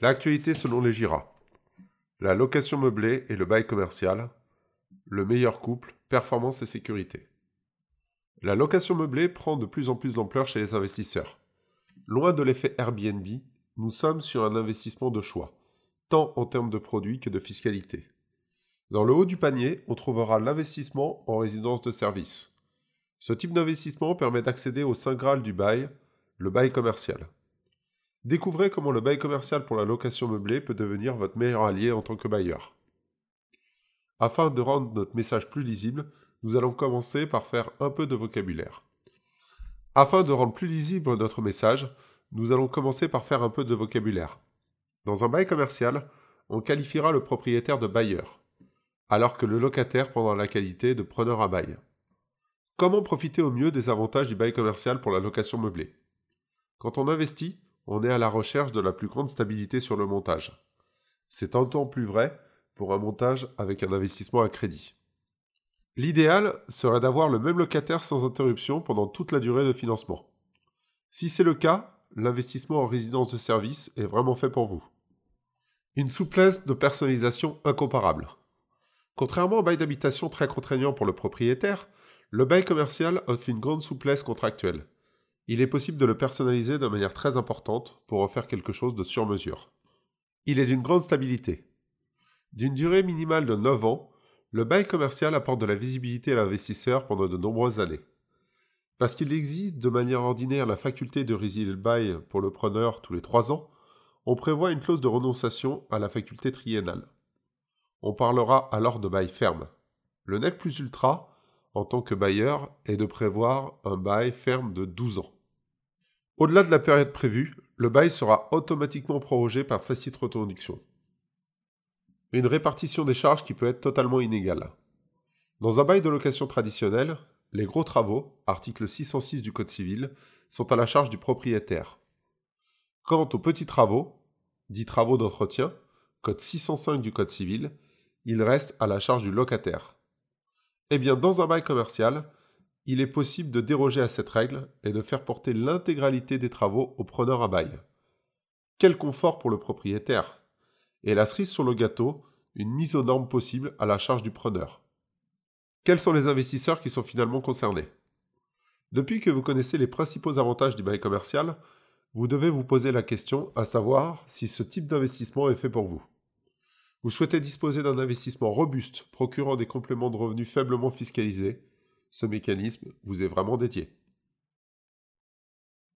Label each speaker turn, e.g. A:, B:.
A: L'actualité selon les GIRA. La location meublée et le bail commercial. Le meilleur couple, performance et sécurité. La location meublée prend de plus en plus d'ampleur chez les investisseurs. Loin de l'effet Airbnb, nous sommes sur un investissement de choix, tant en termes de produits que de fiscalité. Dans le haut du panier, on trouvera l'investissement en résidence de service. Ce type d'investissement permet d'accéder au Saint Graal du bail, le bail commercial. Découvrez comment le bail commercial pour la location meublée peut devenir votre meilleur allié en tant que bailleur. Afin de rendre notre message plus lisible, nous allons commencer par faire un peu de vocabulaire. Afin de rendre plus lisible notre message, nous allons commencer par faire un peu de vocabulaire. Dans un bail commercial, on qualifiera le propriétaire de bailleur, alors que le locataire prendra la qualité de preneur à bail. Comment profiter au mieux des avantages du bail commercial pour la location meublée? Quand on investit, on est à la recherche de la plus grande stabilité sur le montage. C'est un temps plus vrai pour un montage avec un investissement à crédit. L'idéal serait d'avoir le même locataire sans interruption pendant toute la durée de financement. Si c'est le cas, l'investissement en résidence de service est vraiment fait pour vous. Une souplesse de personnalisation incomparable. Contrairement au bail d'habitation très contraignant pour le propriétaire, le bail commercial offre une grande souplesse contractuelle. Il est possible de le personnaliser de manière très importante pour en faire quelque chose de sur mesure. Il est d'une grande stabilité. D'une durée minimale de 9 ans, le bail commercial apporte de la visibilité à l'investisseur pendant de nombreuses années. Parce qu'il existe de manière ordinaire la faculté de résilier le bail pour le preneur tous les 3 ans, on prévoit une clause de renonciation à la faculté triennale. On parlera alors de bail ferme. Le nec plus ultra, en tant que bailleur, est de prévoir un bail ferme de 12 ans. Au-delà de la période prévue, le bail sera automatiquement prorogé par facile reconduction. Une répartition des charges qui peut être totalement inégale. Dans un bail de location traditionnel, les gros travaux, article 606 du Code civil, sont à la charge du propriétaire. Quant aux petits travaux, dits travaux d'entretien, Code 605 du Code civil, ils restent à la charge du locataire. Eh bien, dans un bail commercial, il est possible de déroger à cette règle et de faire porter l'intégralité des travaux au preneur à bail. Quel confort pour le propriétaire Et la cerise sur le gâteau, une mise aux normes possible à la charge du preneur. Quels sont les investisseurs qui sont finalement concernés? Depuis que vous connaissez les principaux avantages du bail commercial, vous devez vous poser la question à savoir si ce type d'investissement est fait pour vous. Vous souhaitez disposer d'un investissement robuste procurant des compléments de revenus faiblement fiscalisés ce mécanisme vous est vraiment dédié.